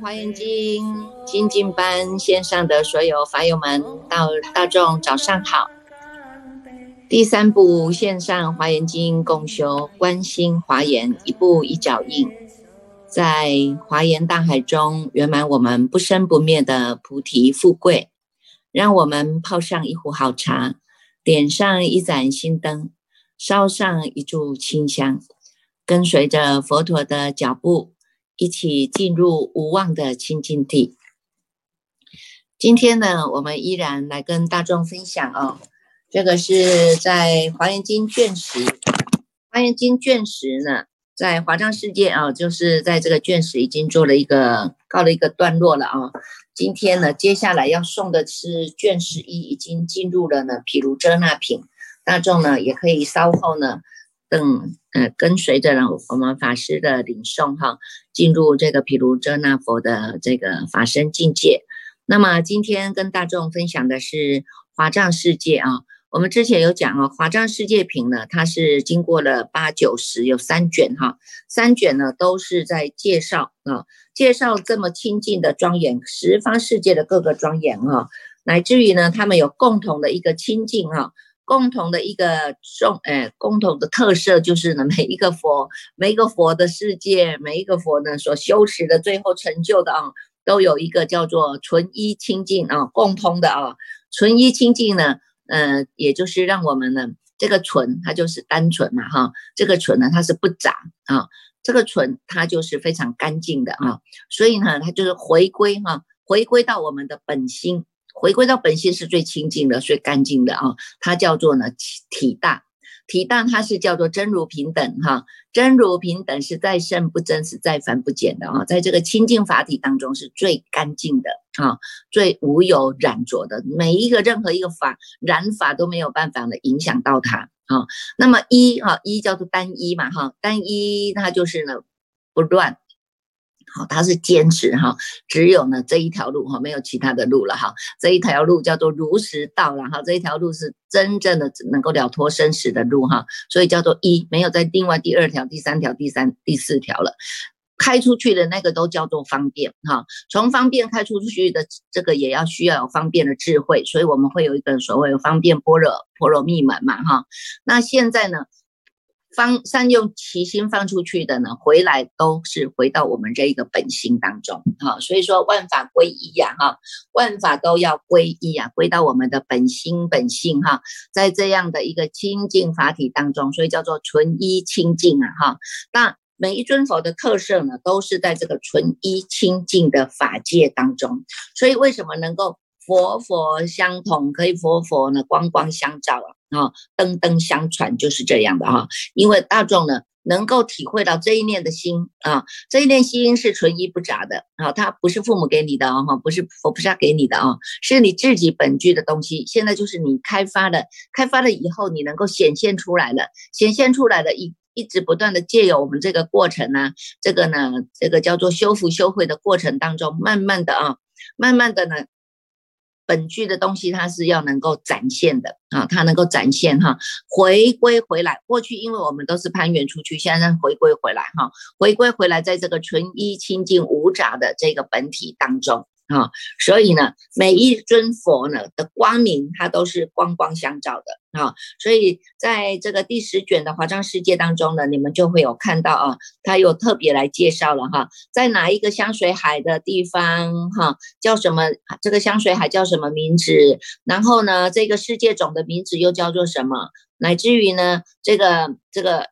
华严经精进班线上的所有法友们，到大众早上好。第三部线上华严经共修，观心华严，一步一脚印，在华严大海中圆满我们不生不灭的菩提富贵。让我们泡上一壶好茶，点上一盏心灯，烧上一炷清香，跟随着佛陀的脚步。一起进入无望的清净地。今天呢，我们依然来跟大众分享哦。这个是在《华严经》卷十，《华严经》卷十呢，在华藏世界啊，就是在这个卷十已经做了一个告了一个段落了啊。今天呢，接下来要送的是卷十一，已经进入了呢毗卢遮那品。大众呢，也可以稍后呢。更呃，跟随着呢，我们法师的领诵哈，进入这个毗卢遮那佛的这个法身境界。那么今天跟大众分享的是华藏世界啊。我们之前有讲啊，华藏世界品呢，它是经过了八九十有三卷哈，三卷呢都是在介绍啊，介绍这么清净的庄严十方世界的各个庄严哈，乃至于呢，他们有共同的一个清净哈。共同的一个重，哎，共同的特色就是呢，每一个佛，每一个佛的世界，每一个佛呢所修持的最后成就的啊，都有一个叫做纯一清净啊，共通的啊，纯一清净呢，呃，也就是让我们呢，这个纯它就是单纯嘛哈，这个纯呢它是不杂啊，这个纯它就是非常干净的啊，所以呢，它就是回归哈，回归到我们的本心。回归到本心是最清净的、最干净的啊！它叫做呢体大，体大它是叫做真如平等哈，真如平等是再胜不增，是再凡不减的啊！在这个清净法体当中是最干净的啊，最无有染浊的，每一个任何一个法染法都没有办法呢影响到它啊。那么一哈一叫做单一嘛哈，单一它就是呢不乱。他是坚持哈，只有呢这一条路哈，没有其他的路了哈。这一条路叫做如实道了哈，这一条路是真正的能够了脱生死的路哈，所以叫做一，没有在另外第二条、第三条、第三、第四条了。开出去的那个都叫做方便哈，从方便开出去的这个也要需要有方便的智慧，所以我们会有一个所谓的方便般若波罗蜜门嘛哈。那现在呢？放善用其心放出去的呢，回来都是回到我们这一个本心当中哈，所以说万法归一呀哈，万法都要归一呀，归到我们的本心本性哈，在这样的一个清净法体当中，所以叫做纯一清净啊哈。那每一尊佛的特色呢，都是在这个纯一清净的法界当中，所以为什么能够佛佛相同，可以佛佛呢光光相照啊？啊，灯灯相传就是这样的哈，因为大众呢能够体会到这一念的心啊，这一念心是纯一不杂的啊，它不是父母给你的啊，不是佛菩萨给你的啊，是你自己本具的东西。现在就是你开发的，开发了以后你能够显现出来了，显现出来的，一一直不断的借由我们这个过程呢，这个呢，这个叫做修复修慧的过程当中，慢慢的啊，慢慢的呢。本具的东西，它是要能够展现的啊，它能够展现哈，回归回来。过去因为我们都是攀援出去，现在回归回来哈，回归回来，在这个纯一清净无杂的这个本体当中。啊，所以呢，每一尊佛呢的光明，它都是光光相照的啊。所以在这个第十卷的华藏世界当中呢，你们就会有看到啊，它有特别来介绍了哈，在哪一个香水海的地方哈，叫什么？这个香水海叫什么名字？然后呢，这个世界种的名字又叫做什么？乃至于呢，这个这个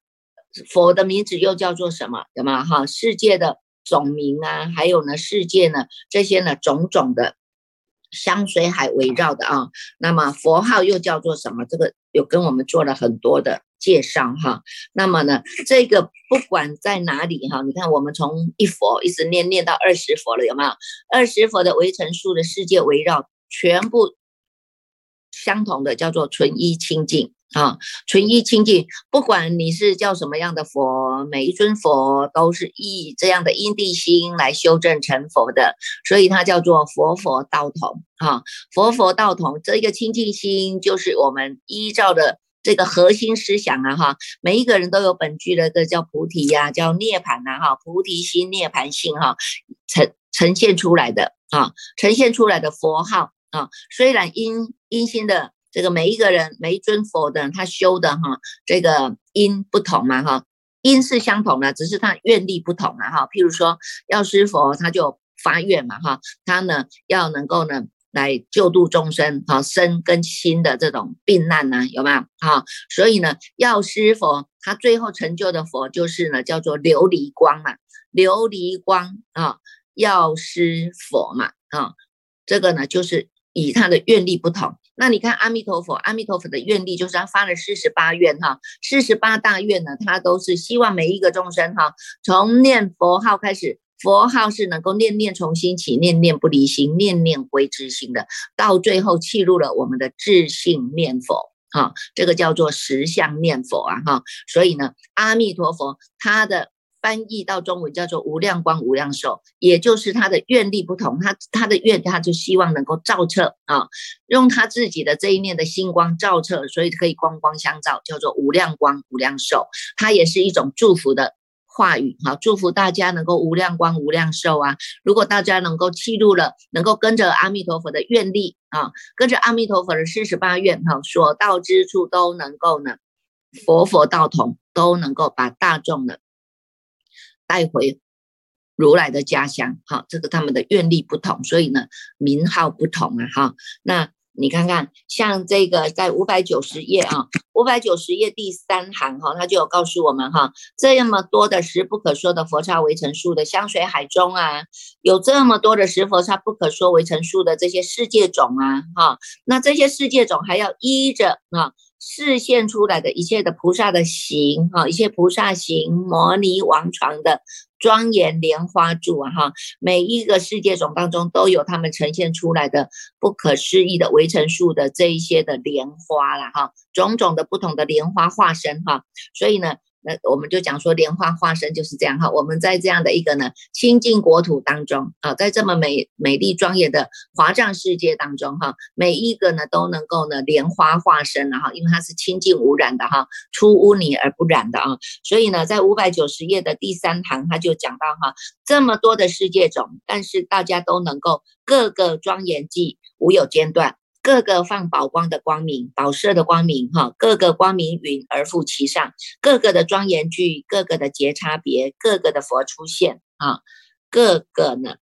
佛的名字又叫做什么？有吗？哈，世界的。种名啊，还有呢，世界呢，这些呢，种种的香水海围绕的啊，那么佛号又叫做什么？这个有跟我们做了很多的介绍哈。那么呢，这个不管在哪里哈，你看我们从一佛一直念念到二十佛了，有没有？二十佛的围城数的世界围绕，全部相同的，叫做纯一清净。啊，纯一清净，不管你是叫什么样的佛，每一尊佛都是以这样的因地心来修正成佛的，所以它叫做佛佛道同。啊，佛佛道同，这个清净心就是我们依照的这个核心思想啊，哈，每一个人都有本具的，这叫菩提呀，叫涅槃呐，哈，菩提心、涅槃性，哈，呈呈现出来的啊，呈现出来的佛号啊，虽然因因心的这个每一个人每一尊佛的他修的哈这个因不同嘛哈，因是相同的，只是他愿力不同了哈。譬如说药师佛他就发愿嘛哈，他呢要能够呢。来救度众生，哈，身跟心的这种病难呢，有没有？哈，所以呢，药师佛他最后成就的佛就是呢，叫做琉璃光嘛，琉璃光啊，药师佛嘛，啊，这个呢就是以他的愿力不同。那你看阿弥陀佛，阿弥陀佛的愿力就是他发了四十八愿哈，四十八大愿呢，他都是希望每一个众生哈，从念佛号开始。佛号是能够念念从心起，念念不离心，念念归之心的，到最后契入了我们的自性念佛，哈，这个叫做实相念佛啊，哈，所以呢，阿弥陀佛他的翻译到中文叫做无量光无量寿，也就是他的愿力不同，他他的愿他就希望能够照彻啊，用他自己的这一念的星光照彻，所以可以光光相照，叫做无量光无量寿，它也是一种祝福的。话语哈，祝福大家能够无量光无量寿啊！如果大家能够记录了，能够跟着阿弥陀佛的愿力啊，跟着阿弥陀佛的四十八愿哈，所到之处都能够呢，佛佛道同，都能够把大众呢带回如来的家乡。哈，这个他们的愿力不同，所以呢名号不同啊。哈，那。你看看，像这个在五百九十页啊，五百九十页第三行哈，它就有告诉我们哈，这么多的十不可说的佛刹围城数的香水海中啊，有这么多的十佛刹不可说围城数的这些世界种啊，哈，那这些世界种还要依着啊。示现出来的一切的菩萨的形哈，一切菩萨形、摩尼王床的庄严莲花柱啊哈，每一个世界种当中都有他们呈现出来的不可思议的围城树的这一些的莲花了哈，种种的不同的莲花化身哈，所以呢。那我们就讲说莲花化身就是这样哈，我们在这样的一个呢清净国土当中啊，在这么美美丽庄严的华藏世界当中哈，每一个呢都能够呢莲花化身了哈，因为它是清净无染的哈，出污泥而不染的啊，所以呢，在五百九十页的第三行他就讲到哈，这么多的世界种，但是大家都能够各个庄严际无有间断。各个放宝光的光明，宝色的光明，哈，各个光明云而覆其上，各个的庄严具，各个的节差别，各个的佛出现，啊，各个呢，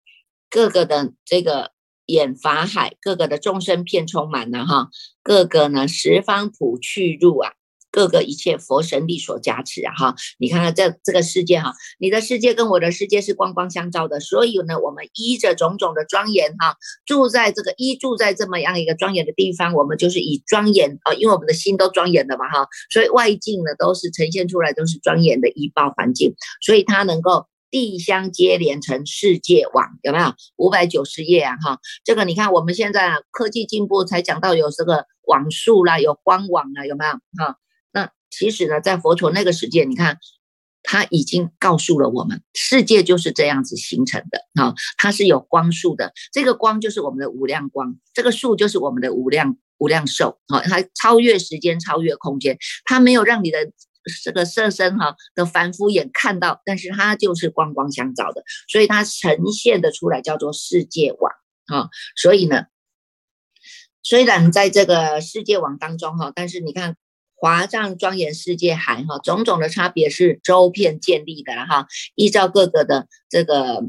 各个的这个演法海，各个的众生片充满了，哈，各个呢十方普去入啊。各个一切佛神力所加持啊哈，你看看这这个世界哈，你的世界跟我的世界是光光相照的，所以呢，我们依着种种的庄严哈，住在这个依住在这么样一个庄严的地方，我们就是以庄严啊，因为我们的心都庄严的嘛哈，所以外境呢都是呈现出来都是庄严的依报环境，所以它能够地相接连成世界网，有没有？五百九十页啊哈，这个你看我们现在科技进步才讲到有这个网速啦，有官网啊，有没有哈？其实呢，在佛陀那个世界，你看他已经告诉了我们，世界就是这样子形成的啊，它是有光速的，这个光就是我们的无量光，这个数就是我们的无量无量寿啊，它超越时间，超越空间，它没有让你的这个色身哈的凡夫眼看到，但是它就是光光相照的，所以它呈现的出来叫做世界网啊，所以呢，虽然在这个世界网当中哈，但是你看。华藏庄严世界海哈，种种的差别是周遍建立的哈，依照各个的这个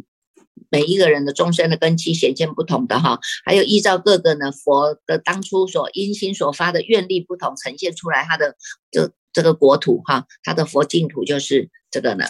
每一个人的终身的根基显现不同的哈，还有依照各个呢佛的当初所因心所发的愿力不同，呈现出来他的这这个国土哈，他的佛净土就是这个呢，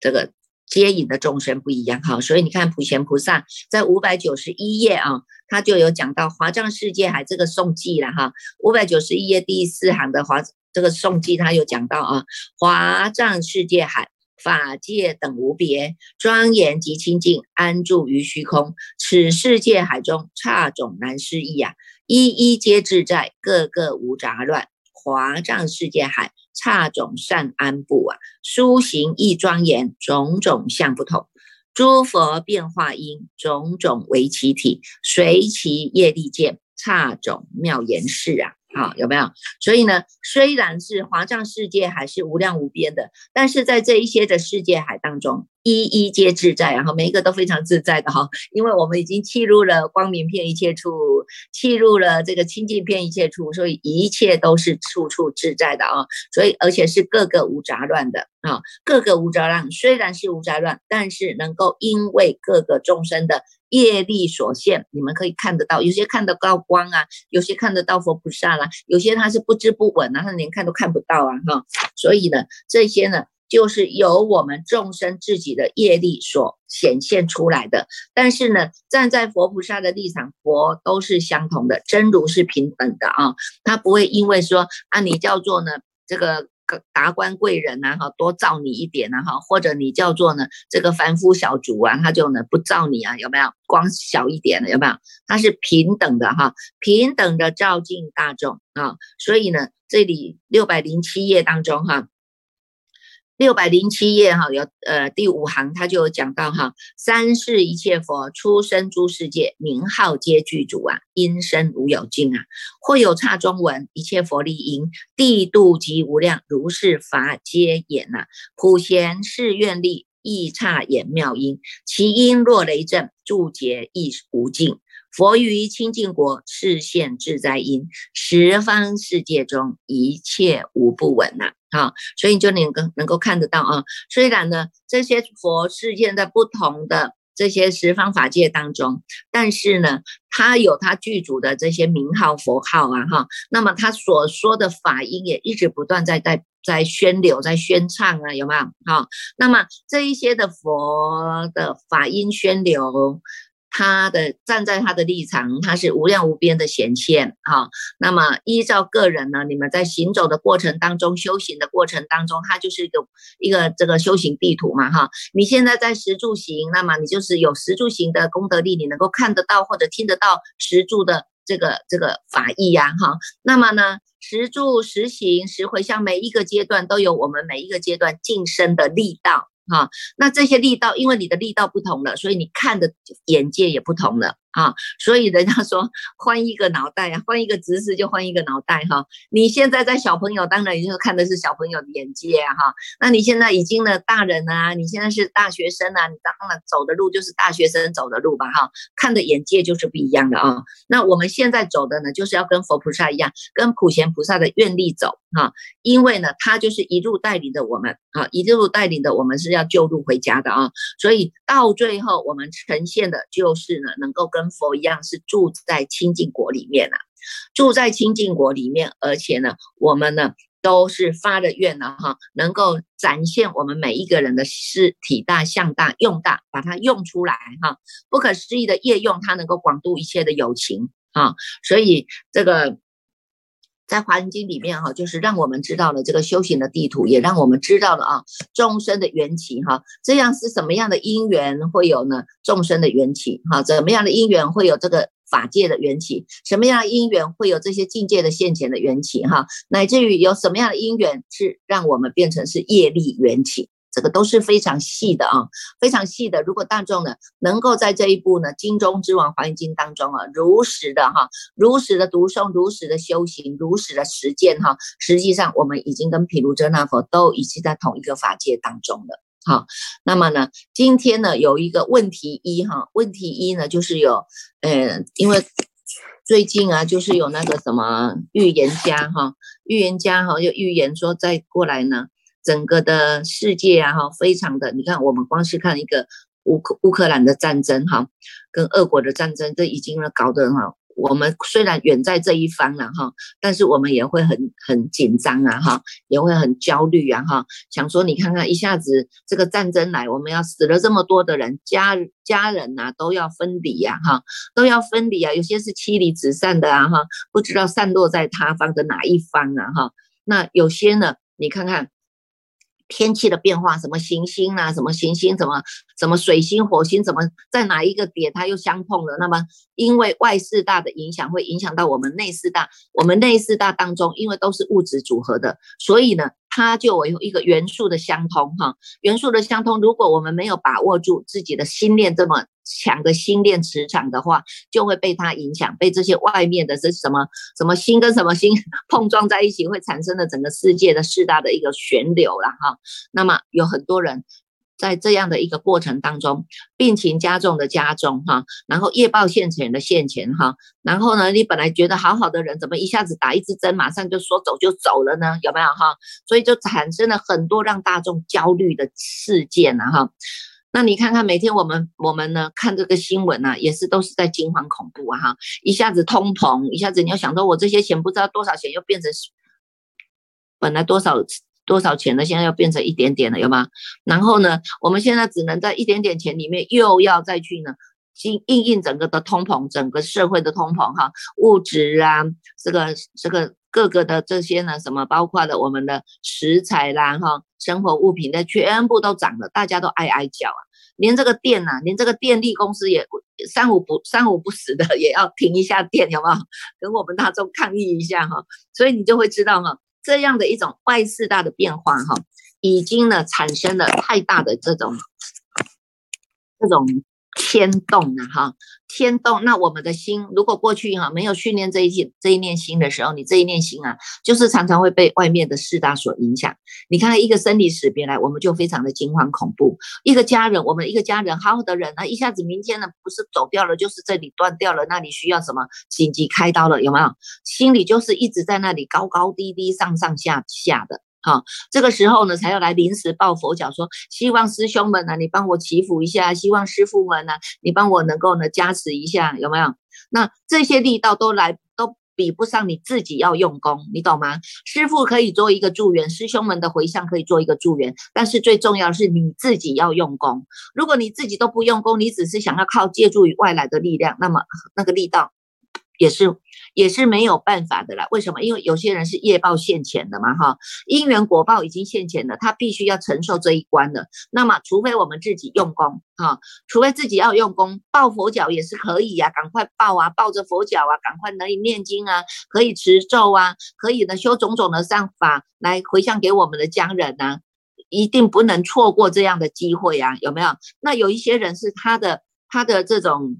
这个接引的众生不一样哈，所以你看普贤菩萨在五百九十一页啊。他就有讲到华藏世界海这个颂记了哈，五百九十一页第四行的华这个颂记，他有讲到啊，华藏世界海法界等无别，庄严及清净，安住于虚空。此世界海中差种难思议啊，一一皆自在，个个无杂乱。华藏世界海差种善安布啊，殊行亦庄严，种种相不同。诸佛变化因，种种为其体，随其业力见，差种妙言事啊！好，有没有？所以呢，虽然是华藏世界还是无量无边的，但是在这一些的世界海当中，一一皆自在，然后每一个都非常自在的哈，因为我们已经契入了光明片一切处，契入了这个清净片一切处，所以一切都是处处自在的啊，所以而且是各个无杂乱的啊，各个无杂乱，虽然是无杂乱，但是能够因为各个众生的。业力所限，你们可以看得到，有些看得到光啊，有些看得到佛菩萨啦，有些他是不知不稳啊，他连看都看不到啊，哈。所以呢，这些呢，就是由我们众生自己的业力所显现出来的。但是呢，站在佛菩萨的立场，佛都是相同的，真如是平等的啊，他不会因为说啊，你叫做呢这个。达官贵人呐，哈，多照你一点呐，哈，或者你叫做呢这个凡夫小卒啊，他就呢不照你啊，有没有？光小一点的有没有？他是平等的哈，平等的照进大众啊，所以呢，这里六百零七页当中哈。六百零七页哈，有呃第五行，他就有讲到哈，三世一切佛出生诸世界，名号皆具足啊，音声无有尽啊，或有刹中文一切佛力音，地度及无量，如是法皆演呐，普贤誓愿力，亦刹演妙音，其音若雷震，注解亦无尽。佛于清净国示现自在音，十方世界中一切无不闻呐。好，所以你就能够能够看得到啊。虽然呢，这些佛示现在不同的这些十方法界当中，但是呢，他有他具足的这些名号佛号啊，哈。那么他所说的法音也一直不断在在在宣流，在宣唱啊，有没有？好，那么这一些的佛的法音宣流。他的站在他的立场，他是无量无边的显现，哈。那么依照个人呢，你们在行走的过程当中，修行的过程当中，它就是一个一个这个修行地图嘛，哈。你现在在十住行，那么你就是有十住行的功德力，你能够看得到或者听得到十住的这个这个法义呀，哈。那么呢，十住、十行、十回向，每一个阶段都有我们每一个阶段晋升的力道。哈，那这些力道，因为你的力道不同了，所以你看的眼界也不同了。啊，所以人家说换一个脑袋啊，换一个姿势就换一个脑袋哈。你现在在小朋友，当然也就看的是小朋友的眼界哈。那你现在已经呢大人啊，你现在是大学生啊，你当然走的路就是大学生走的路吧哈。看的眼界就是不一样的啊。那我们现在走的呢，就是要跟佛菩萨一样，跟普贤菩萨的愿力走哈。因为呢，他就是一路带领着我们啊，一路带领着我们是要救路回家的啊。所以到最后，我们呈现的就是呢，能够跟佛一样是住在清净国里面啊，住在清净国里面，而且呢，我们呢都是发的愿了哈，能够展现我们每一个人的是体大、相大、用大，把它用出来哈，不可思议的业用，它能够广度一切的有情啊，所以这个。在华严经里面哈，就是让我们知道了这个修行的地图，也让我们知道了啊众生的缘起哈，这样是什么样的因缘会有呢？众生的缘起哈，怎么样的因缘会有这个法界的缘起？什么样的因缘会有这些境界的现前的缘起哈？乃至于有什么样的因缘是让我们变成是业力缘起？这个都是非常细的啊，非常细的。如果大众呢能够在这一步呢《经中之王华严经》当中啊，如实的哈，如实的读诵，如实的修行，如实的实践哈，实际上我们已经跟毗卢遮那佛都已经在同一个法界当中了。好，那么呢，今天呢有一个问题一哈，问题一呢就是有，呃，因为最近啊就是有那个什么预言家哈，预言家哈就预言说再过来呢。整个的世界啊，哈，非常的，你看，我们光是看一个乌克乌克兰的战争，哈，跟俄国的战争，这已经呢搞得哈，我们虽然远在这一方了，哈，但是我们也会很很紧张啊，哈，也会很焦虑啊，哈，想说你看看，一下子这个战争来，我们要死了这么多的人，家家人呐都要分离呀，哈，都要分离啊，有些是妻离子散的啊，哈，不知道散落在他方的哪一方啊，哈，那有些呢，你看看。天气的变化，什么行星啊，什么行星，什么什么水星、火星，怎么在哪一个点它又相碰了？那么因为外四大的影响，会影响到我们内四大。我们内四大当中，因为都是物质组合的，所以呢，它就有一个元素的相通哈。元素的相通，如果我们没有把握住自己的心念这么强的心链磁场的话，就会被它影响，被这些外面的这什么什么心跟什么心 碰撞在一起，会产生的整个世界的四大的一个旋流了哈。那么有很多人。在这样的一个过程当中，病情加重的加重哈，然后业报现前的现前哈，然后呢，你本来觉得好好的人，怎么一下子打一支针，马上就说走就走了呢？有没有哈？所以就产生了很多让大众焦虑的事件了哈。那你看看每天我们我们呢看这个新闻呢，也是都是在惊惶恐怖啊哈，一下子通膨，一下子你要想到我这些钱不知道多少钱又变成本来多少。多少钱呢？现在要变成一点点了，有吗？然后呢，我们现在只能在一点点钱里面，又要再去呢，应应应整个的通膨，整个社会的通膨哈，物质啊，这个这个各个的这些呢，什么包括了我们的食材啦哈，生活物品的全部都涨了，大家都哀哀叫啊，连这个电呐，连这个电力公司也三五不三五不死的也要停一下电，有没有？跟我们大众抗议一下哈，所以你就会知道哈。这样的一种外四大的变化，哈，已经呢产生了太大的这种这种天动了，哈，天动。那我们的心，如果过去哈没有训练这一念这一念心的时候，你这一念心啊，就是常常会被外面的四大所影响。你看一个生离死别来，我们就非常的惊慌恐怖。一个家人，我们一个家人好好的人啊，一下子明天呢不是走掉了，就是这里断掉了，那里需要什么紧急开刀了，有没有？心里就是一直在那里高高低低、上上下下的。好，这个时候呢，才要来临时抱佛脚，说希望师兄们呢，你帮我祈福一下；希望师傅们呢，你帮我能够呢加持一下，有没有？那这些力道都来都比不上你自己要用功，你懂吗？师傅可以做一个助缘，师兄们的回向可以做一个助缘，但是最重要是你自己要用功。如果你自己都不用功，你只是想要靠借助于外来的力量，那么那个力道也是。也是没有办法的啦。为什么？因为有些人是业报现前的嘛，哈，因缘果报已经现前了，他必须要承受这一关的。那么，除非我们自己用功，哈，除非自己要用功，抱佛脚也是可以呀，赶快抱啊，抱着佛脚啊，赶快可以念经啊，可以持咒啊，可以呢修种种的善法来回向给我们的家人呐，一定不能错过这样的机会啊，有没有？那有一些人是他的他的这种。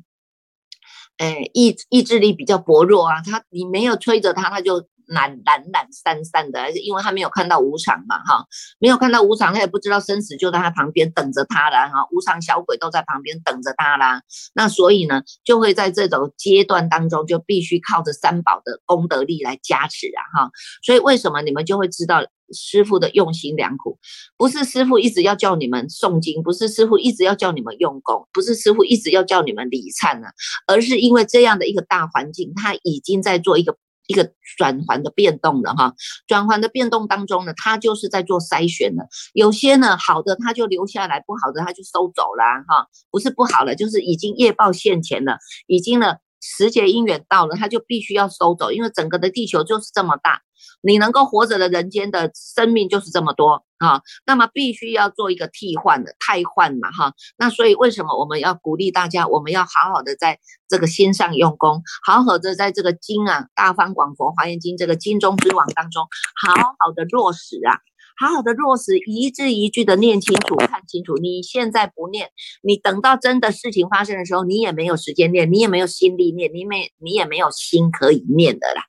哎，意意志力比较薄弱啊，他你没有催着他，他就懒懒懒散散的，因为他没有看到无常嘛，哈，没有看到无常，他也不知道生死就在他旁边等着他了，哈，无常小鬼都在旁边等着他啦，那所以呢，就会在这种阶段当中，就必须靠着三宝的功德力来加持啊，哈，所以为什么你们就会知道？师傅的用心良苦，不是师傅一直要叫你们诵经，不是师傅一直要叫你们用功，不是师傅一直要叫你们礼忏呢，而是因为这样的一个大环境，他已经在做一个一个转环的变动了哈。转环的变动当中呢，他就是在做筛选的，有些呢好的他就留下来，不好的他就收走了哈。不是不好了，就是已经业报现前了，已经呢时节因缘到了，它就必须要收走，因为整个的地球就是这么大。你能够活着的人间的生命就是这么多啊，那么必须要做一个替换的汰换嘛哈。那所以为什么我们要鼓励大家，我们要好好的在这个心上用功，好好的在这个经啊《大方广佛华严经》这个经中之王当中，好好的落实啊，好好的落实，一字一句的念清楚、看清楚。你现在不念，你等到真的事情发生的时候，你也没有时间念，你也没有心力念，你没你也没有心可以念的啦。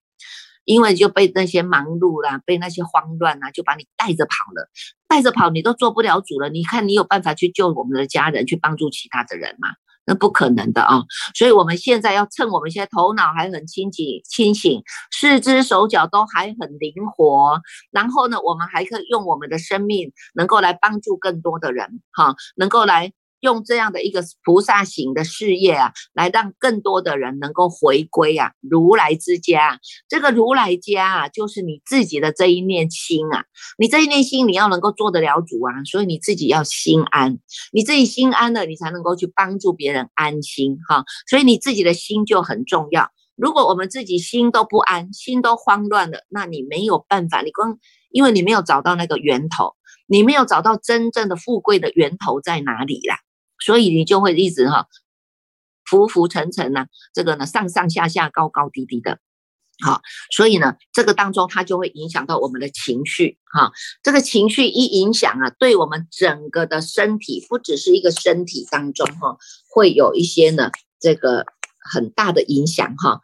因为就被那些忙碌啦，被那些慌乱啊，就把你带着跑了，带着跑，你都做不了主了。你看，你有办法去救我们的家人，去帮助其他的人吗？那不可能的啊！所以我们现在要趁我们现在头脑还很清醒、清醒，四肢手脚都还很灵活，然后呢，我们还可以用我们的生命，能够来帮助更多的人，哈，能够来。用这样的一个菩萨行的事业啊，来让更多的人能够回归啊，如来之家。这个如来家啊，就是你自己的这一念心啊，你这一念心你要能够做得了主啊，所以你自己要心安，你自己心安了，你才能够去帮助别人安心哈。所以你自己的心就很重要。如果我们自己心都不安，心都慌乱了，那你没有办法，你光因为你没有找到那个源头，你没有找到真正的富贵的源头在哪里啦。所以你就会一直哈浮浮沉沉呐，这个呢上上下下高高低低的。好，所以呢，这个当中它就会影响到我们的情绪，哈，这个情绪一影响啊，对我们整个的身体，不只是一个身体当中哈，会有一些呢，这个很大的影响哈，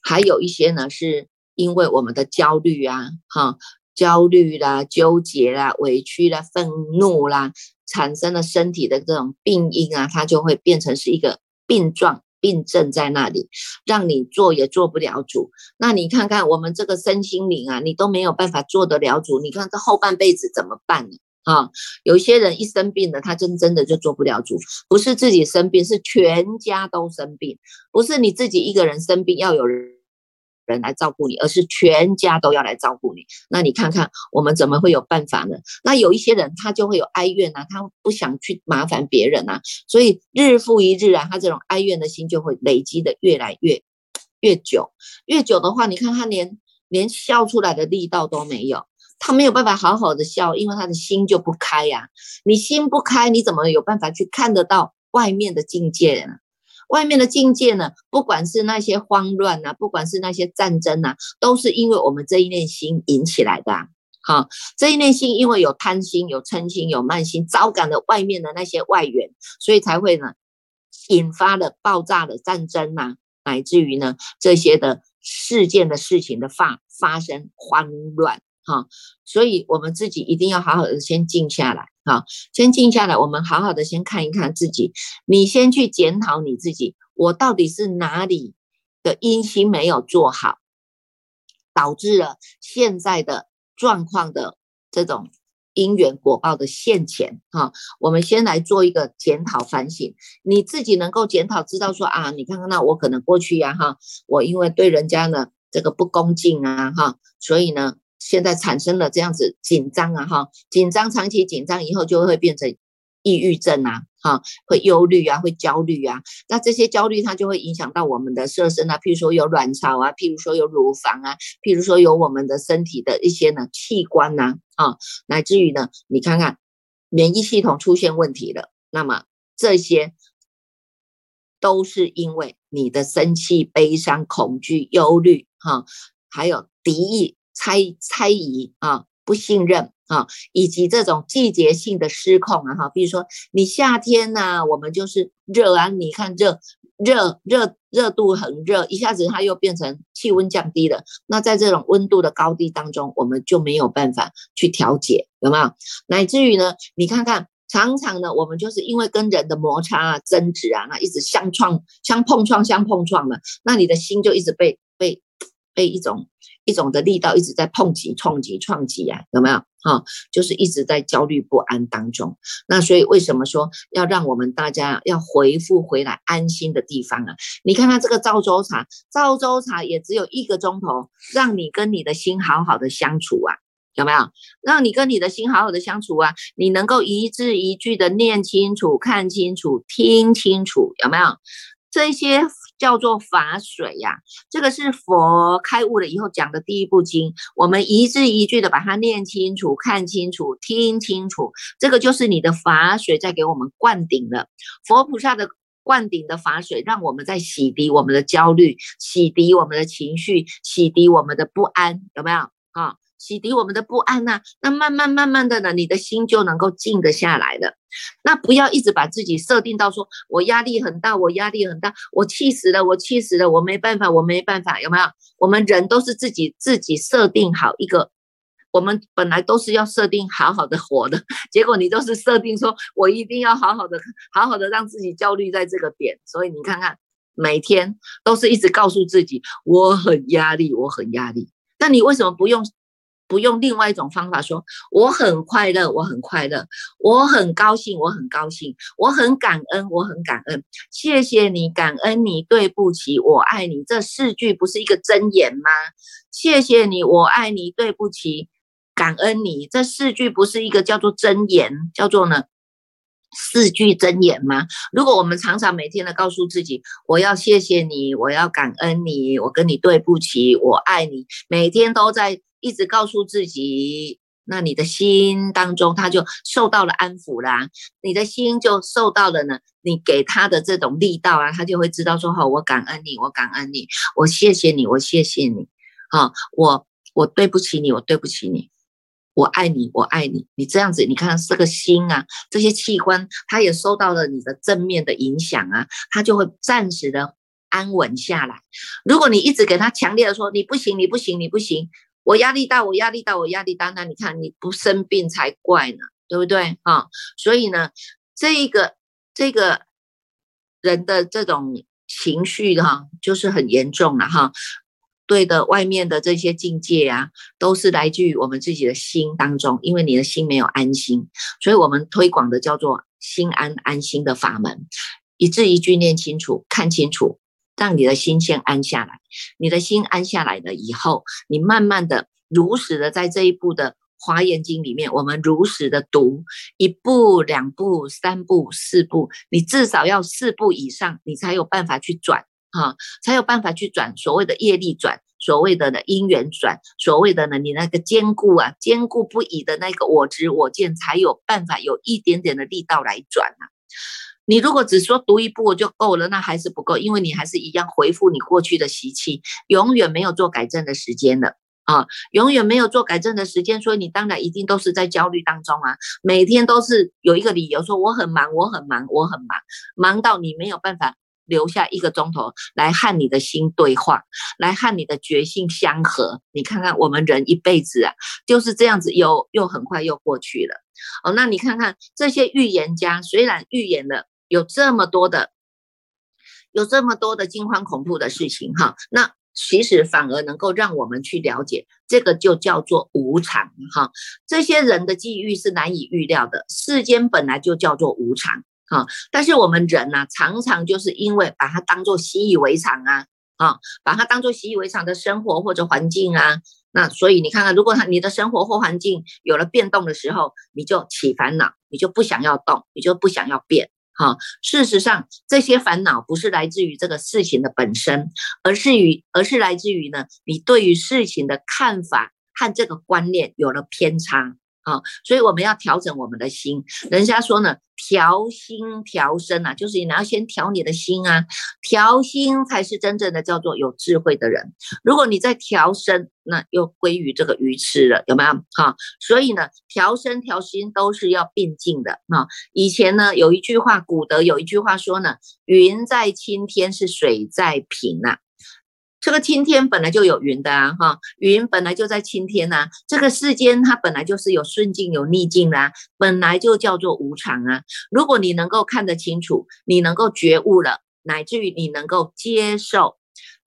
还有一些呢，是因为我们的焦虑啊，哈，焦虑啦、纠结啦、委屈啦、愤怒啦，产生了身体的这种病因啊，它就会变成是一个病状。病症在那里，让你做也做不了主。那你看看我们这个身心灵啊，你都没有办法做得了主。你看这后半辈子怎么办呢？啊，有些人一生病了，他真真的就做不了主。不是自己生病，是全家都生病。不是你自己一个人生病，要有人。人来照顾你，而是全家都要来照顾你。那你看看我们怎么会有办法呢？那有一些人他就会有哀怨啊，他不想去麻烦别人啊，所以日复一日啊，他这种哀怨的心就会累积的越来越越久。越久的话，你看他连连笑出来的力道都没有，他没有办法好好的笑，因为他的心就不开呀。你心不开，你怎么有办法去看得到外面的境界呢？外面的境界呢，不管是那些慌乱呐，不管是那些战争呐，都是因为我们这一念心引起来的。啊好，这一念心因为有贪心、有嗔心、有慢心，招感了外面的那些外援，所以才会呢，引发了爆炸的战争呐，乃至于呢这些的事件的事情的发发生慌乱。哈，所以我们自己一定要好好的先静下来。哈，先静下来，我们好好的先看一看自己。你先去检讨你自己，我到底是哪里的阴心没有做好，导致了现在的状况的这种因缘果报的现前。哈，我们先来做一个检讨反省，你自己能够检讨，知道说啊，你看看那我可能过去呀，哈，我因为对人家呢这个不恭敬啊，哈，所以呢。现在产生了这样子紧张啊，哈，紧张长期紧张以后就会变成抑郁症啊，哈，会忧虑啊，会焦虑啊，那这些焦虑它就会影响到我们的色身啊，譬如说有卵巢啊，譬如说有乳房啊，譬如说有我们的身体的一些呢器官呐，啊，乃至于呢，你看看免疫系统出现问题了，那么这些都是因为你的生气、悲伤、恐惧、忧虑，哈，还有敌意。猜猜疑啊，不信任啊，以及这种季节性的失控啊，哈，比如说你夏天呢，我们就是热啊，你看热热热热度很热，一下子它又变成气温降低了，那在这种温度的高低当中，我们就没有办法去调节，有没有？乃至于呢，你看看常常呢，我们就是因为跟人的摩擦啊、争执啊，那一直相撞、相碰撞、相碰撞嘛，那你的心就一直被被被一种。一种的力道一直在碰击、撞击、撞击啊，有没有？哈，就是一直在焦虑不安当中。那所以为什么说要让我们大家要回复回来安心的地方啊？你看看这个赵州茶，赵州茶也只有一个钟头，让你跟你的心好好的相处啊，有没有？让你跟你的心好好的相处啊，你能够一字一句的念清楚、看清楚、听清楚，有没有？这些。叫做法水呀，这个是佛开悟了以后讲的第一部经，我们一字一句的把它念清楚、看清楚、听清楚，这个就是你的法水在给我们灌顶了。佛菩萨的灌顶的法水，让我们在洗涤我们的焦虑，洗涤我们的情绪，洗涤我们的不安，有没有？洗涤我们的不安呐，那慢慢慢慢的呢，你的心就能够静得下来了。那不要一直把自己设定到说，我压力很大，我压力很大，我气死了，我气死了，我没办法，我没办法，有没有？我们人都是自己自己设定好一个，我们本来都是要设定好好的活的，结果你都是设定说我一定要好好的，好好的让自己焦虑在这个点，所以你看看，每天都是一直告诉自己我很压力，我很压力，那你为什么不用？不用另外一种方法说，我很快乐，我很快乐，我很高兴，我很高兴，我很感恩，我很感恩，谢谢你，感恩你，对不起，我爱你，这四句不是一个真言吗？谢谢你，我爱你，对不起，感恩你，这四句不是一个叫做真言，叫做呢四句真言吗？如果我们常常每天的告诉自己，我要谢谢你，我要感恩你，我跟你对不起，我爱你，每天都在。一直告诉自己，那你的心当中，他就受到了安抚啦。你的心就受到了呢，你给他的这种力道啊，他就会知道说：好，我感恩你，我感恩你，我谢谢你，我谢谢你。啊，我我对不起你，我对不起你，我爱你，我爱你，你这样子，你看这个心啊，这些器官，它也受到了你的正面的影响啊，它就会暂时的安稳下来。如果你一直给他强烈的说你不行，你不行，你不行，我压力大，我压力大，我压力大，那你看你不生病才怪呢，对不对啊？所以呢，这个这个人的这种情绪哈，就是很严重了哈。对的，外面的这些境界啊，都是来自于我们自己的心当中，因为你的心没有安心，所以我们推广的叫做心安安心的法门，一字一句念清楚，看清楚，让你的心先安下来。你的心安下来了以后，你慢慢的如实的在这一步的华严经里面，我们如实的读一步、两步、三步、四步，你至少要四步以上，你才有办法去转。哈，才有办法去转所谓的业力转，所谓的呢因缘转，所谓的呢你那个坚固啊，坚固不已的那个我执我见，才有办法有一点点的力道来转啊。你如果只说读一步就够了，那还是不够，因为你还是一样回复你过去的习气，永远没有做改正的时间了啊，永远没有做改正的时间，所以你当然一定都是在焦虑当中啊，每天都是有一个理由说我很忙，我很忙，我很忙，忙到你没有办法。留下一个钟头来和你的心对话，来和你的觉性相合。你看看我们人一辈子啊，就是这样子，又又很快又过去了。哦，那你看看这些预言家，虽然预言了有这么多的，有这么多的惊慌恐怖的事情哈，那其实反而能够让我们去了解，这个就叫做无常哈。这些人的际遇是难以预料的，世间本来就叫做无常。哈！但是我们人呢，常常就是因为把它当做习以为常啊，啊，把它当做习以为常的生活或者环境啊，那所以你看看，如果他你的生活或环境有了变动的时候，你就起烦恼，你就不想要动，你就不想要变。好，事实上这些烦恼不是来自于这个事情的本身，而是于而是来自于呢，你对于事情的看法和这个观念有了偏差。啊，所以我们要调整我们的心。人家说呢，调心调身啊，就是你要先调你的心啊，调心才是真正的叫做有智慧的人。如果你在调身，那又归于这个愚痴了，有没有？哈，所以呢，调身调心都是要并进的。啊，以前呢有一句话，古德有一句话说呢，云在青天是水在瓶啊。这个青天本来就有云的啊，哈，云本来就在青天呐。这个世间它本来就是有顺境有逆境的，本来就叫做无常啊。如果你能够看得清楚，你能够觉悟了，乃至于你能够接受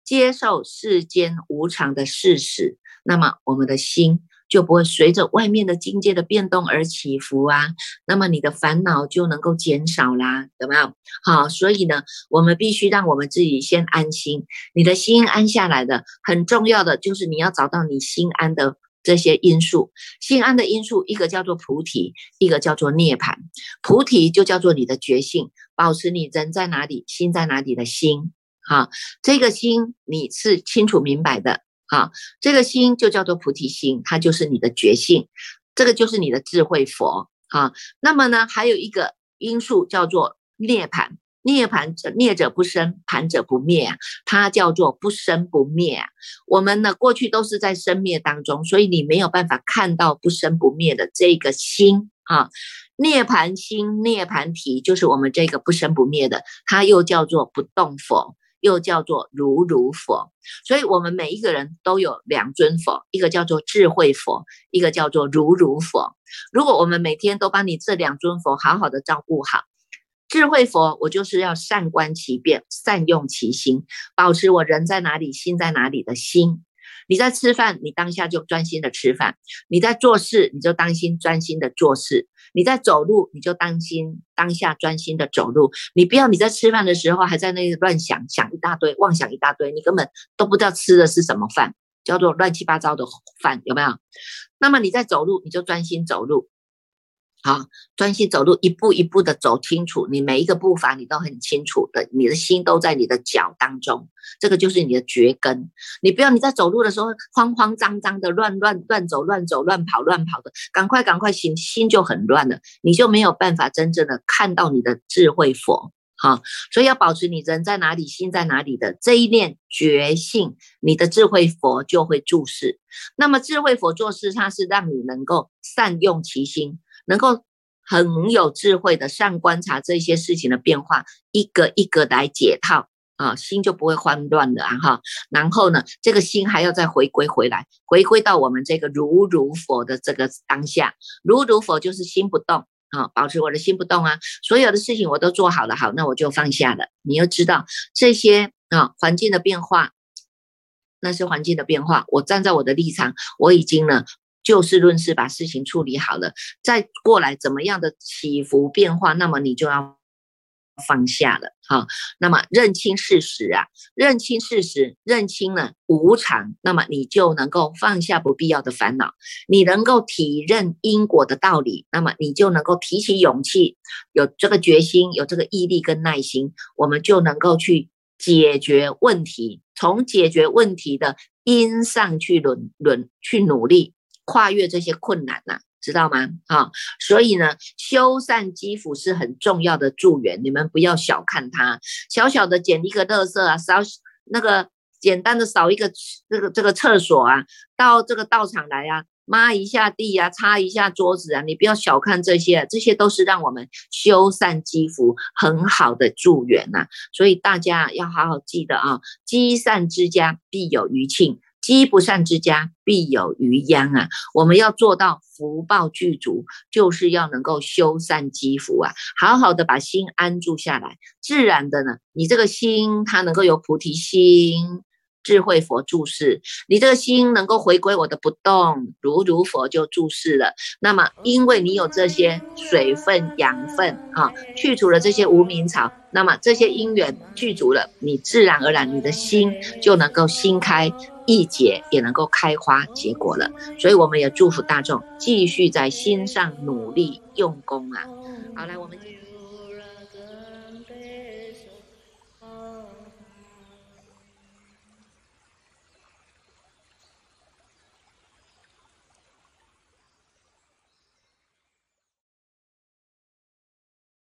接受世间无常的事实，那么我们的心。就不会随着外面的境界的变动而起伏啊，那么你的烦恼就能够减少啦，有没有？好，所以呢，我们必须让我们自己先安心，你的心安下来的，很重要的就是你要找到你心安的这些因素，心安的因素，一个叫做菩提，一个叫做涅槃。菩提就叫做你的觉性，保持你人在哪里，心在哪里的心，好，这个心你是清楚明白的。啊，这个心就叫做菩提心，它就是你的觉性，这个就是你的智慧佛。啊，那么呢，还有一个因素叫做涅槃，涅槃者涅者不生，盘者不灭，它叫做不生不灭。我们呢，过去都是在生灭当中，所以你没有办法看到不生不灭的这个心啊。涅槃心、涅槃体，就是我们这个不生不灭的，它又叫做不动佛。又叫做如如佛，所以我们每一个人都有两尊佛，一个叫做智慧佛，一个叫做如如佛。如果我们每天都把你这两尊佛好好的照顾好，智慧佛，我就是要善观其变，善用其心，保持我人在哪里，心在哪里的心。你在吃饭，你当下就专心的吃饭；你在做事，你就当心专心的做事。你在走路，你就当心当下专心的走路。你不要你在吃饭的时候还在那里乱想，想一大堆，妄想一大堆，你根本都不知道吃的是什么饭，叫做乱七八糟的饭，有没有？那么你在走路，你就专心走路。好，专心走路，一步一步的走清楚，你每一个步伐你都很清楚的，你的心都在你的脚当中，这个就是你的绝根。你不要你在走路的时候慌慌张张的乱乱乱走乱走乱跑乱跑的，赶快赶快心心就很乱了，你就没有办法真正的看到你的智慧佛。好，所以要保持你人在哪里，心在哪里的这一念觉性，你的智慧佛就会注视。那么智慧佛做事，它是让你能够善用其心，能够很有智慧的善观察这些事情的变化，一个一个来解套。啊，心就不会慌乱的啊哈。然后呢，这个心还要再回归回来，回归到我们这个如如佛的这个当下。如如佛就是心不动啊，保持我的心不动啊。所有的事情我都做好了，好，那我就放下了。你要知道这些啊，环境的变化，那是环境的变化。我站在我的立场，我已经呢就事论事把事情处理好了。再过来怎么样的起伏变化，那么你就要。放下了，好，那么认清事实啊，认清事实，认清了无常，那么你就能够放下不必要的烦恼，你能够体认因果的道理，那么你就能够提起勇气，有这个决心，有这个毅力跟耐心，我们就能够去解决问题，从解决问题的因上去轮轮去努力，跨越这些困难呐。知道吗？啊，所以呢，修缮肌肤是很重要的助缘，你们不要小看它。小小的捡一个垃圾啊，扫那个简单的扫一个这个这个厕所啊，到这个道场来啊，抹一下地啊，擦一下桌子啊，你不要小看这些，这些都是让我们修缮肌肤很好的助缘呐。所以大家要好好记得啊，积善之家必有余庆。积不善之家，必有余殃啊！我们要做到福报具足，就是要能够修善积福啊，好好的把心安住下来，自然的呢，你这个心它能够有菩提心。智慧佛注视，你这个心能够回归我的不动，如如佛就注视了。那么，因为你有这些水分、养分啊，去除了这些无名草，那么这些因缘具足了，你自然而然你的心就能够心开意解，也能够开花结果了。所以，我们也祝福大众继续在心上努力用功啊。好，来我们。